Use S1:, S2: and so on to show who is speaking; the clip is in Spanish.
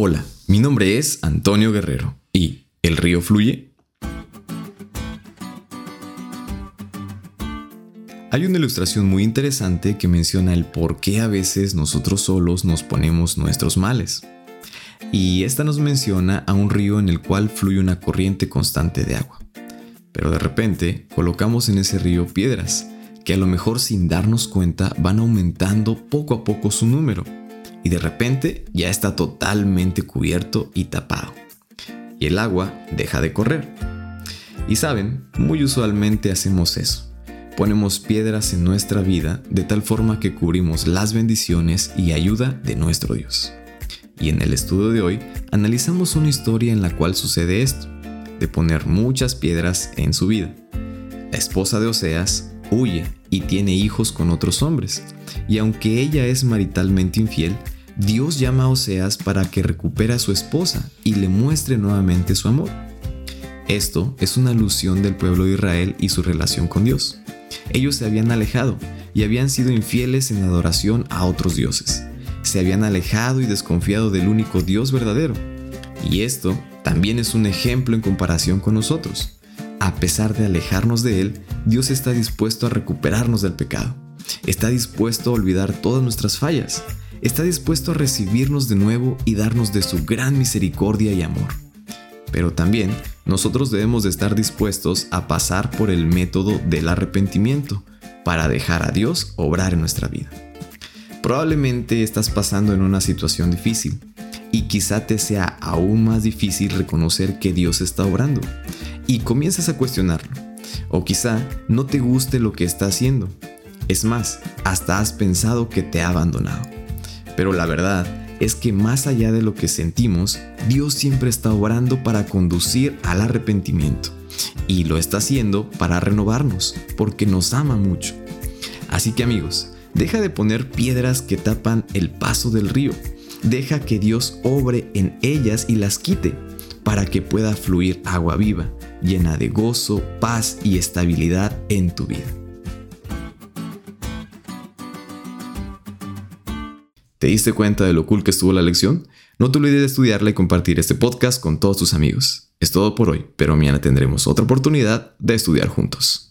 S1: Hola, mi nombre es Antonio Guerrero y ¿el río fluye? Hay una ilustración muy interesante que menciona el por qué a veces nosotros solos nos ponemos nuestros males. Y esta nos menciona a un río en el cual fluye una corriente constante de agua. Pero de repente colocamos en ese río piedras que a lo mejor sin darnos cuenta van aumentando poco a poco su número y de repente ya está totalmente cubierto y tapado. Y el agua deja de correr. Y saben, muy usualmente hacemos eso. Ponemos piedras en nuestra vida de tal forma que cubrimos las bendiciones y ayuda de nuestro Dios. Y en el estudio de hoy analizamos una historia en la cual sucede esto, de poner muchas piedras en su vida. La esposa de Oseas huye y tiene hijos con otros hombres, y aunque ella es maritalmente infiel, Dios llama a Oseas para que recupere a su esposa y le muestre nuevamente su amor. Esto es una alusión del pueblo de Israel y su relación con Dios. Ellos se habían alejado y habían sido infieles en adoración a otros dioses. Se habían alejado y desconfiado del único Dios verdadero. Y esto también es un ejemplo en comparación con nosotros. A pesar de alejarnos de Él, Dios está dispuesto a recuperarnos del pecado. Está dispuesto a olvidar todas nuestras fallas está dispuesto a recibirnos de nuevo y darnos de su gran misericordia y amor. Pero también nosotros debemos de estar dispuestos a pasar por el método del arrepentimiento para dejar a Dios obrar en nuestra vida. Probablemente estás pasando en una situación difícil y quizá te sea aún más difícil reconocer que Dios está obrando y comienzas a cuestionarlo. O quizá no te guste lo que está haciendo. Es más, hasta has pensado que te ha abandonado. Pero la verdad es que más allá de lo que sentimos, Dios siempre está obrando para conducir al arrepentimiento. Y lo está haciendo para renovarnos, porque nos ama mucho. Así que amigos, deja de poner piedras que tapan el paso del río. Deja que Dios obre en ellas y las quite, para que pueda fluir agua viva, llena de gozo, paz y estabilidad en tu vida. ¿Te diste cuenta de lo cool que estuvo la lección? No te olvides de estudiarla y compartir este podcast con todos tus amigos. Es todo por hoy, pero mañana tendremos otra oportunidad de estudiar juntos.